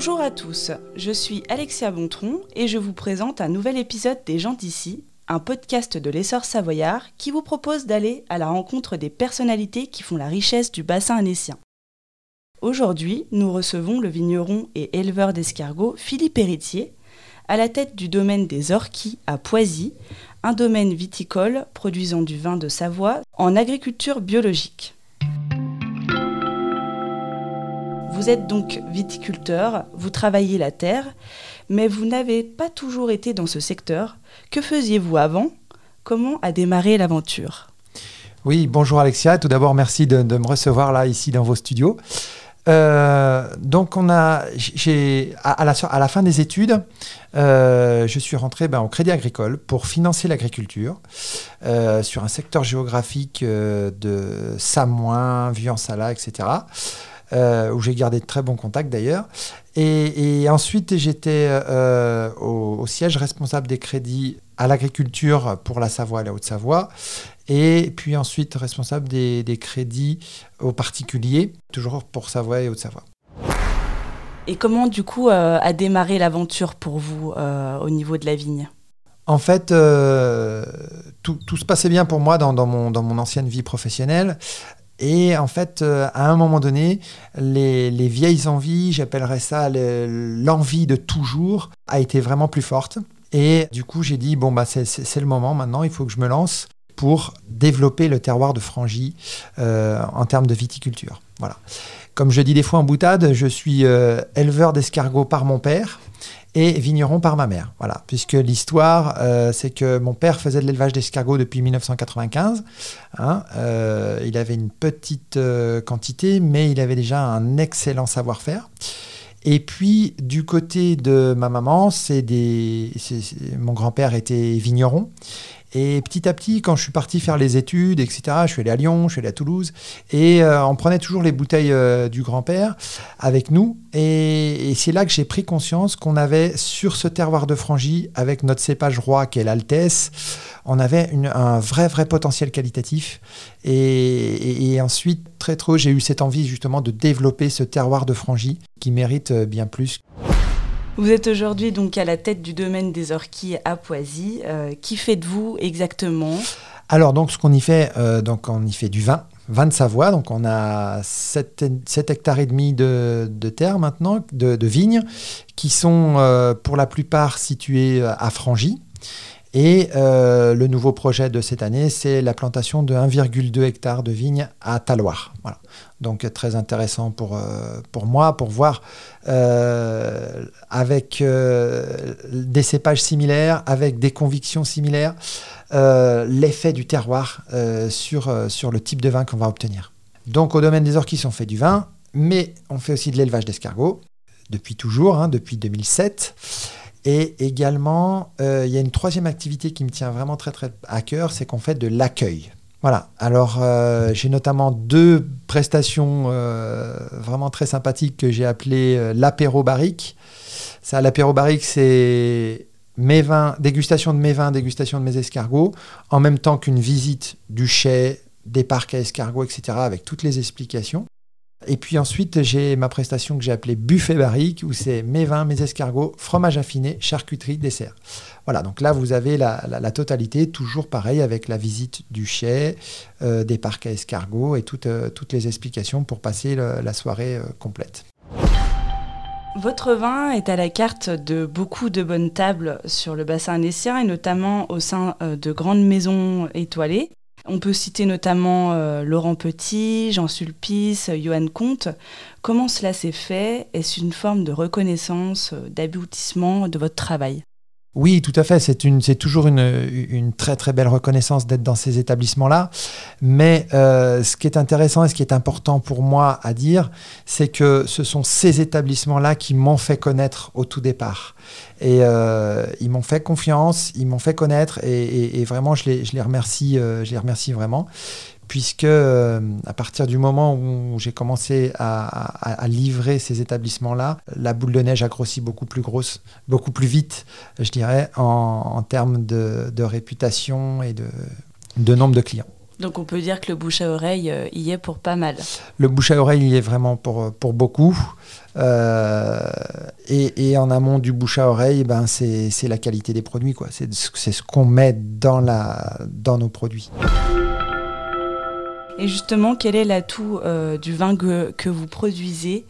Bonjour à tous, je suis Alexia Bontron et je vous présente un nouvel épisode des gens d'ici, un podcast de l'essor savoyard qui vous propose d'aller à la rencontre des personnalités qui font la richesse du bassin annécien. Aujourd'hui, nous recevons le vigneron et éleveur d'escargots Philippe Héritier, à la tête du domaine des Orquis à Poisy, un domaine viticole produisant du vin de Savoie en agriculture biologique. Vous êtes donc viticulteur, vous travaillez la terre, mais vous n'avez pas toujours été dans ce secteur. Que faisiez-vous avant? Comment a démarré l'aventure? Oui, bonjour Alexia. Tout d'abord, merci de, me recevoir là, ici, dans vos studios. Euh, donc, on a, à, la, fin des études, euh, je suis rentré ben, au Crédit Agricole pour financer l'agriculture euh, sur un secteur géographique de Samoin, Vieux-en-Sala, etc. Euh, où j'ai gardé de très bons contacts d'ailleurs. Et, ensuite, j'étais euh, au, siège responsable des crédits à l'agriculture pour la Savoie et la Haute-Savoie. Et puis ensuite, responsable des, crédits aux particuliers, toujours pour Savoie et Haute-Savoie. Et comment, du coup, euh, a démarré l'aventure pour vous au niveau de la vigne? En fait, tout, se passait bien pour moi dans, mon, dans mon ancienne vie professionnelle. Et en fait, euh, à un moment donné, les, vieilles envies, j'appellerais ça l'envie de toujours, a été vraiment plus forte. Et du coup, j'ai dit, bon, bah, c'est le moment maintenant, il faut que je me lance pour développer le terroir de Frangy euh, en termes de viticulture. Voilà. Comme je dis des fois en boutade, je suis euh, éleveur d'escargots par mon père et vigneron par ma mère. Voilà, puisque l'histoire, euh, c'est que mon père faisait de l'élevage d'escargots depuis 1995. Hein, euh, il avait une petite euh, quantité, mais il avait déjà un excellent savoir-faire. Et puis, du côté de ma maman, c'est mon grand-père était vigneron. Et petit à petit, quand je suis parti faire les études, etc., je suis allé à Lyon, je suis allé à Toulouse, et euh, on prenait toujours les bouteilles euh, du grand-père avec nous. Et, c'est là que j'ai pris conscience qu'on avait sur ce terroir de Frangy, avec notre cépage roi qui est l'Altesse, on avait un vrai, vrai potentiel qualitatif. Et, ensuite, très tôt, j'ai eu cette envie justement de développer ce terroir de Frangy qui mérite euh, bien plus. Vous êtes aujourd'hui donc à la tête du domaine des orchis à Poisy. Euh, qui faites-vous exactement? Alors donc ce qu'on y fait, euh, donc on y fait du vin, vin de Savoie. Donc on a 7, hectares et demi de, terre maintenant, de, vignes, qui sont euh, pour la plupart situées à Frangy. Et le nouveau projet de cette année, c'est la plantation de 1,2 hectare de vignes à Taloir. Donc très intéressant pour, euh, pour moi, pour voir euh, avec euh, des cépages similaires, avec des convictions similaires, l'effet du terroir sur, sur le type de vin qu'on va obtenir. Donc au domaine des orchis, on fait du vin, mais on fait aussi de l'élevage d'escargots, depuis toujours, hein, depuis 2007. Et également, il y a une troisième activité qui me tient vraiment très à cœur, c'est qu'on fait de l'accueil. Voilà, alors euh, j'ai notamment deux prestations euh, vraiment très sympathiques que j'ai appelées euh, l'apéro barrique. Ça, l'apéro barrique, c'est mes vins, dégustation de mes vins, dégustation de mes escargots, en même temps qu'une visite du chai, des parcs à escargots, etc., avec toutes les explications. Et puis ensuite, j'ai ma prestation que j'ai appelée buffet barrique, où c'est mes vins, mes escargots, fromage affiné, charcuterie, dessert. Voilà, donc là, vous avez la, totalité, toujours pareil, avec la visite du chai, euh, des parcs à escargots et toutes, euh, les explications pour passer la soirée euh, complète. Votre vin est à la carte de beaucoup de bonnes tables sur le bassin annécien et notamment au sein de grandes maisons étoilées. On peut citer notamment euh, Laurent Petit, Jean Sulpice, Johan Comte. Comment cela s'est fait? Est-ce une forme de reconnaissance, euh, d'aboutissement de votre travail? Oui, tout à fait. C'est, une, c'est toujours une, très très belle reconnaissance d'être dans ces établissements-là. Mais euh, ce qui est intéressant et ce qui est important pour moi à dire, c'est que ce sont ces établissements-là qui m'ont fait connaître au tout départ. Et euh, ils m'ont fait confiance, ils m'ont fait connaître et, et, vraiment je les, je les remercie, euh, je les remercie vraiment puisque euh, à partir du moment où j'ai commencé à, livrer ces établissements-là, la boule de neige a grossi beaucoup plus grosse, beaucoup plus vite, je dirais, en, termes de, réputation et de, nombre de clients. Donc on peut dire que le bouche à oreille euh, y est pour pas mal. Le bouche à oreille y est vraiment pour, pour beaucoup. Euh, et, en amont du bouche à oreille, ben c'est la qualité des produits. C'est ce qu'on met dans, la, dans nos produits. Et justement, quel est l'atout euh, du vin que, que vous produisez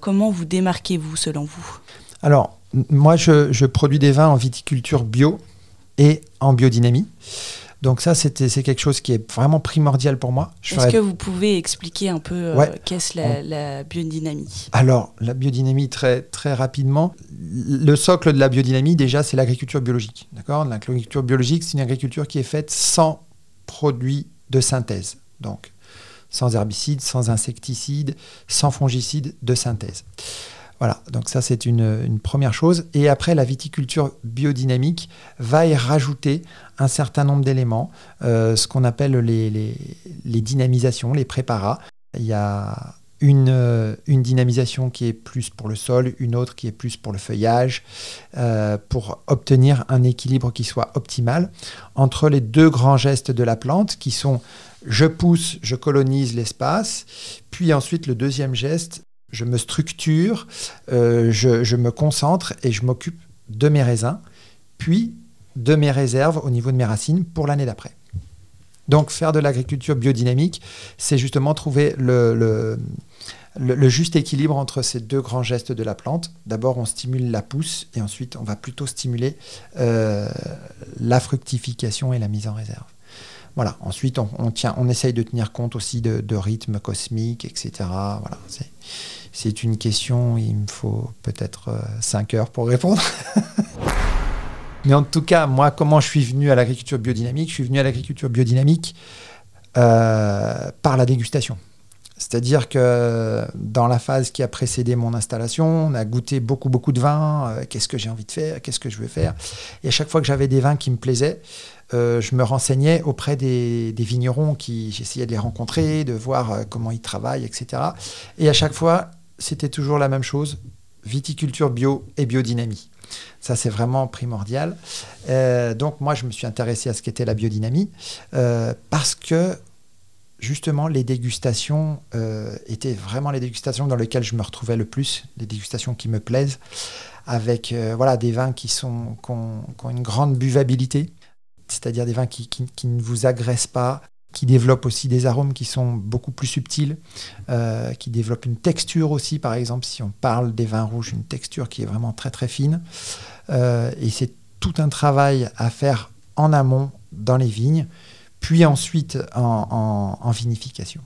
Comment vous démarquez-vous selon vous? Alors, moi, je, je, produis des vins en viticulture bio et en biodynamie. Donc ça, c'est quelque chose qui est vraiment primordial pour moi. Est-ce que vous pouvez expliquer un peu euh, qu'est-ce la, la, biodynamie? Alors, la biodynamie, très, très rapidement, le socle de la biodynamie, déjà, c'est l'agriculture biologique. D'accord? L'agriculture biologique, c'est une agriculture qui est faite sans produits de synthèse. Donc, sans herbicides, sans insecticides, sans fongicides de synthèse. Voilà, donc ça c'est une, première chose. Et après, la viticulture biodynamique va y rajouter un certain nombre d'éléments, euh, ce qu'on appelle les, dynamisations, les préparats. Il y a une, une, dynamisation qui est plus pour le sol, une autre qui est plus pour le feuillage, euh, pour obtenir un équilibre qui soit optimal entre les deux grands gestes de la plante qui sont je pousse, je colonise l'espace, puis ensuite le deuxième geste, je me structure, euh, je, me concentre et je m'occupe de mes raisins, puis de mes réserves au niveau de mes racines pour l'année d'après. Donc faire de l'agriculture biodynamique, c'est justement trouver le, juste équilibre entre ces deux grands gestes de la plante. D'abord, on stimule la pousse et ensuite, on va plutôt stimuler euh, la fructification et la mise en réserve. Voilà. Ensuite, on, tient, on essaye de tenir compte aussi de, de rythme cosmique, etc. Voilà. C'est une question, il me faut peut-être 5 euh, heures pour répondre. Mais en tout cas, moi, comment je suis venu à l'agriculture biodynamique? Je suis venu à l'agriculture biodynamique euh, par la dégustation. C'est-à-dire que dans la phase qui a précédé mon installation, on a goûté beaucoup, beaucoup de vins. Euh, qu'est-ce que j'ai envie de faire Qu'est-ce que je veux faire Et à chaque fois que j'avais des vins qui me plaisaient, je me renseignais auprès des, vignerons qui j'essayais de les rencontrer, de voir comment ils travaillent, etc. Et à chaque fois, c'était toujours la même chose, viticulture bio et biodynamie. Ça, c'est vraiment primordial. Euh, donc, moi, je me suis intéressé à ce qu'était la biodynamie euh, parce que, justement, les dégustations euh, étaient vraiment les dégustations dans lesquelles je me retrouvais le plus, les dégustations qui me plaisent, avec voilà, des vins qui, sont, qui ont, une grande buvabilité, c'est-à-dire des vins qui, ne vous agressent pas, qui développe aussi des arômes qui sont beaucoup plus subtils, euh, qui développent une texture aussi, par exemple, si on parle des vins rouges, une texture qui est vraiment très très fine. Euh, et c'est tout un travail à faire en amont dans les vignes, puis ensuite en, vinification.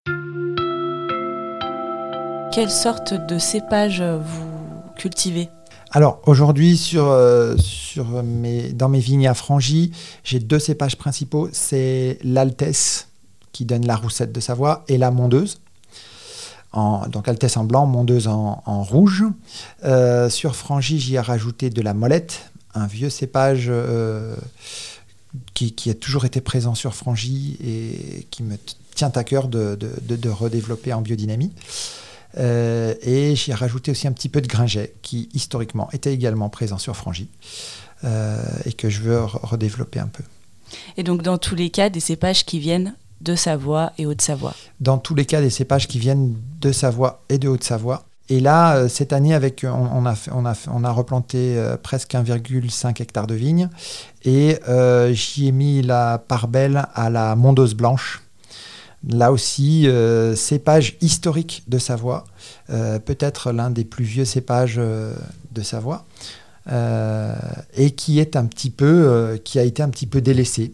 Quelle sorte de cépage vous cultivez? Alors aujourd'hui, sur, euh, sur mes, dans mes vignes à Frangy, j'ai deux cépages principaux. C'est l'Altesse, qui donne la roussette de Savoie, et la mondeuse. En, donc Altesse en blanc, mondeuse en, rouge. Euh, sur Frangy, j'y ai rajouté de la molette, un vieux cépage euh, qui, a toujours été présent sur Frangy et qui me tient à cœur de, redévelopper en biodynamie. Euh, et j'y ai rajouté aussi un petit peu de gringet qui historiquement était également présent sur Frangy et que je veux redévelopper un peu. Et donc dans tous les cas, des cépages qui viennent de Savoie et Haute-Savoie. Dans tous les cas, des cépages qui viennent de Savoie et de Haute-Savoie. Et là, euh, cette année, avec, on, a, on, a, replanté euh, presque 1,5 hectare de vignes et euh, j'y ai mis la part belle à la mondeuse blanche. Là aussi, cépage historique de Savoie, peut-être l'un des plus vieux cépages de Savoie, et qui est un petit peu, qui a été un petit peu délaissé.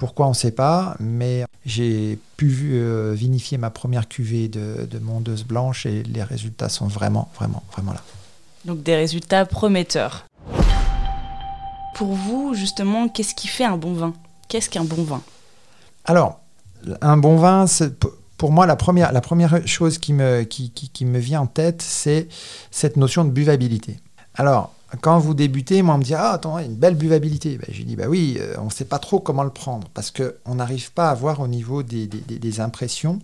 Pourquoi on ne sait pas, mais j'ai pu euh, vinifier ma première cuvée de, mondeuse blanche et les résultats sont vraiment, vraiment, vraiment là. Donc des résultats prometteurs. Pour vous, justement, qu'est-ce qui fait un bon vin? Qu'est-ce qu'un bon vin? Alors, un bon vin, pour moi, la première, la première chose qui me, qui, qui me vient en tête, c'est cette notion de buvabilité. Alors, quand vous débutez, moi, on me dit Ah, attends, une belle buvabilité. Ben, J'ai dit Bah oui, euh, on ne sait pas trop comment le prendre parce qu'on n'arrive pas à voir au niveau des, des, impressions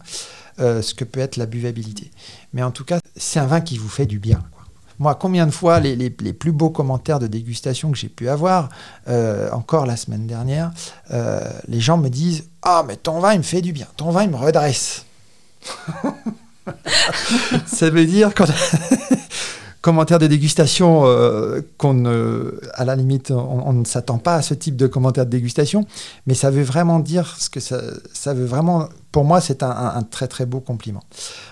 euh, ce que peut être la buvabilité. Mais en tout cas, c'est un vin qui vous fait du bien. Moi, combien de fois les, les, plus beaux commentaires de dégustation que j'ai pu avoir, euh, encore la semaine dernière, les gens me disent Ah, mais ton vin, il me fait du bien, ton vin, il me redresse. Ça veut dire quand. Commentaires de dégustation euh, qu'on, à la limite, on, ne s'attend pas à ce type de commentaires de dégustation, mais ça veut vraiment dire ce que ça, ça veut vraiment. Pour moi, c'est un, très très beau compliment.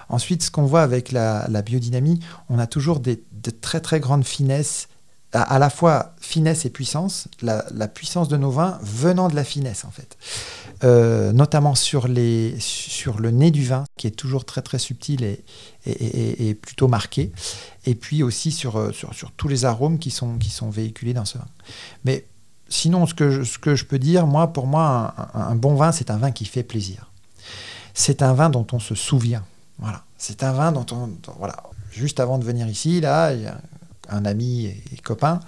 Ensuite, ce qu'on voit avec la, biodynamie, on a toujours des, de très très grandes finesses à, la fois finesse et puissance, la, puissance de nos vins venant de la finesse en fait. Euh, notamment sur, les, sur le nez du vin, qui est toujours très très subtil et, plutôt marqué, et puis aussi sur, euh, sur, sur, tous les arômes qui sont, qui sont véhiculés dans ce vin. Mais sinon, ce que je, ce que je peux dire, moi, pour moi, un, bon vin, c'est un vin qui fait plaisir. C'est un vin dont on se souvient. Voilà. C'est un vin dont on. voilà. Juste avant de venir ici, là, un ami et, copain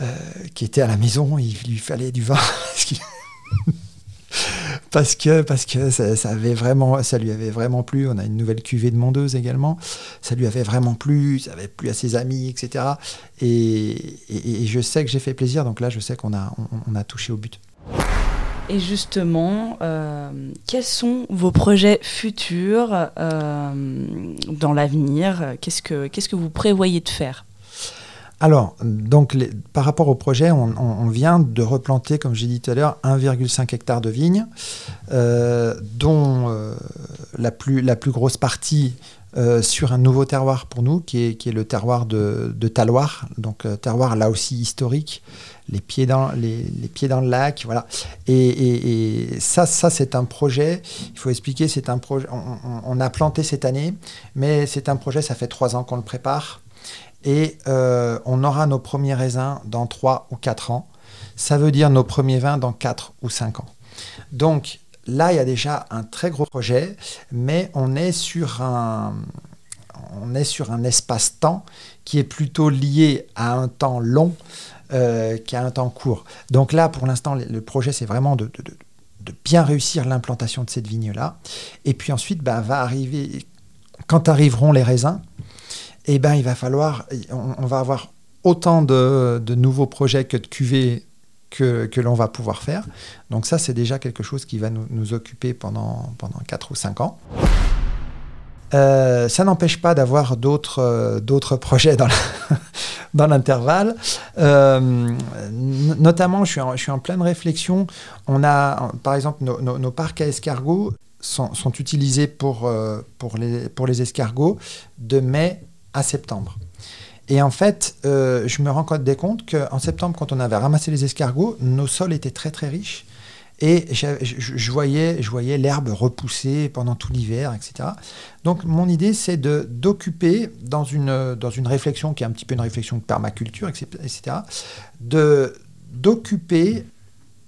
euh, qui était à la maison, il lui fallait du vin. parce que, parce que ça, ça lui avait vraiment plu. On a une nouvelle cuvée de Mondeuse également. Ça lui avait vraiment plu, ça avait plu à ses amis, etc. Et, je sais que j'ai fait plaisir, donc là, je sais qu'on a, on, a touché au but. Et justement, euh, quels sont vos projets futurs euh, dans l'avenir? Qu'est-ce que Qu'est-ce que vous prévoyez de faire? Alors, donc, par rapport au projet, on, vient de replanter, comme j'ai dit tout à l'heure, 1,5 hectare de vignes, euh, dont euh, la, plus, grosse partie euh, sur un nouveau terroir pour nous, qui est, le terroir de, de Taloir, donc terroir là aussi historique, les pieds dans, le lac, voilà. Et, ça, ça c'est un projet, il faut expliquer, c'est un projet, on, a planté cette année, mais c'est un projet, ça fait trois ans qu'on le prépare. Et euh, on aura nos premiers raisins dans 3 ou 4 ans. Ça veut dire nos premiers vins dans 4 ou 5 ans. Donc là, il y a déjà un très gros projet, mais on est sur un, on est sur un espace-temps qui est plutôt lié à un temps long euh, qu'à un temps court. Donc là, pour l'instant, le projet, c'est vraiment de, bien réussir l'implantation de cette vigne-là. Et puis ensuite, bah, va arriver, quand arriveront les raisins, eh ben, il va falloir, on, va avoir autant de, nouveaux projets que de cuvées que, l'on va pouvoir faire. Donc ça, c'est déjà quelque chose qui va nous, occuper pendant, pendant 4 ou 5 ans. Euh, ça n'empêche pas d'avoir d'autres euh, projets dans l'intervalle. Euh, notamment, je suis, en, pleine réflexion. On a, par exemple, nos, parcs à escargots sont, utilisés les, pour les escargots de mai à septembre. Et en fait, euh, je me rends compte des comptes qu'en septembre, quand on avait ramassé les escargots, nos sols étaient très très riches. Et je, voyais, je voyais l'herbe repousser pendant tout l'hiver, etc. Donc mon idée, c'est de d'occuper dans une, dans une réflexion qui est un petit peu une réflexion de permaculture, etc. De d'occuper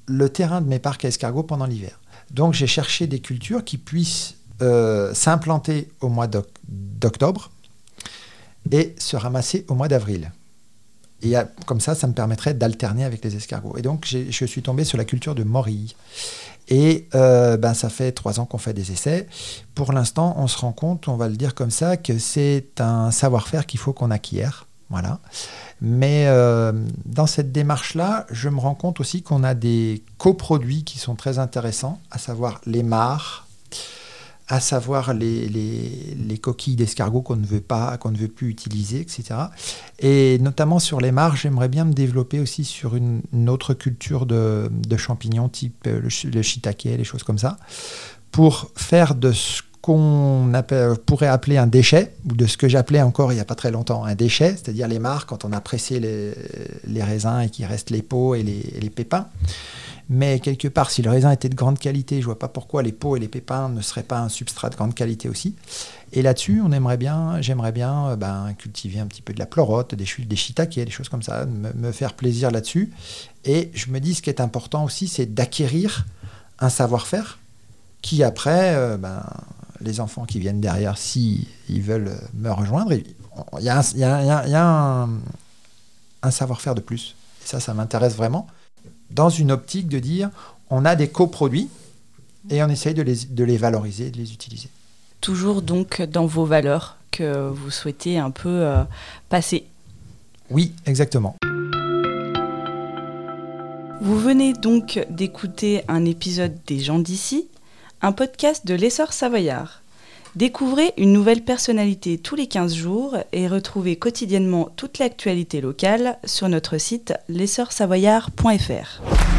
le terrain de mes parcs à escargots pendant l'hiver. Donc j'ai cherché des cultures qui puissent euh, s'implanter au mois d'octobre, et se ramasser au mois d'avril. Et comme ça, ça me permettrait d'alterner avec les escargots. Et donc, je suis tombé sur la culture de morille. Et euh, ben, ça fait trois ans qu'on fait des essais. Pour l'instant, on se rend compte, on va le dire comme ça, que c'est un savoir-faire qu'il faut qu'on acquiert. Voilà. Mais euh, dans cette démarche-là, je me rends compte aussi qu'on a des coproduits qui sont très intéressants, à savoir les mares, à savoir les, les, coquilles d'escargot qu'on ne veut pas, qu'on ne veut plus utiliser, etc. Et notamment sur les marges, j'aimerais bien me développer aussi sur une, autre culture de, champignons, type euh, le, shiitake, les choses comme ça, pour faire de ce qu'on pourrait appeler un déchet, ou de ce que j'appelais encore il n'y a pas très longtemps un déchet, c'est-à-dire les marcs quand on a pressé les, raisins et qu'il reste les peaux et les, les pépins. Mais quelque part, si le raisin était de grande qualité, je ne vois pas pourquoi les peaux et les pépins ne seraient pas un substrat de grande qualité aussi. Et là-dessus, on aimerait bien, j'aimerais bien euh, ben, cultiver un petit peu de la pleurote, des, des shiitake, des choses comme ça, me, faire plaisir là-dessus. Et je me dis, ce qui est important aussi, c'est d'acquérir un savoir-faire qui après, euh, ben, les enfants qui viennent derrière, si ils veulent me rejoindre, il y a un, un savoir-faire de plus. Et ça, ça m'intéresse vraiment dans une optique de dire on a des coproduits et on essaye de les, de les valoriser, de les utiliser. Toujours donc dans vos valeurs que vous souhaitez un peu passer. Oui, exactement. Vous venez donc d'écouter un épisode des gens d'ici, un podcast de l'essor savoyard. Découvrez une nouvelle personnalité tous les 15 jours et retrouvez quotidiennement toute l'actualité locale sur notre site l'essorsavoyard.fr.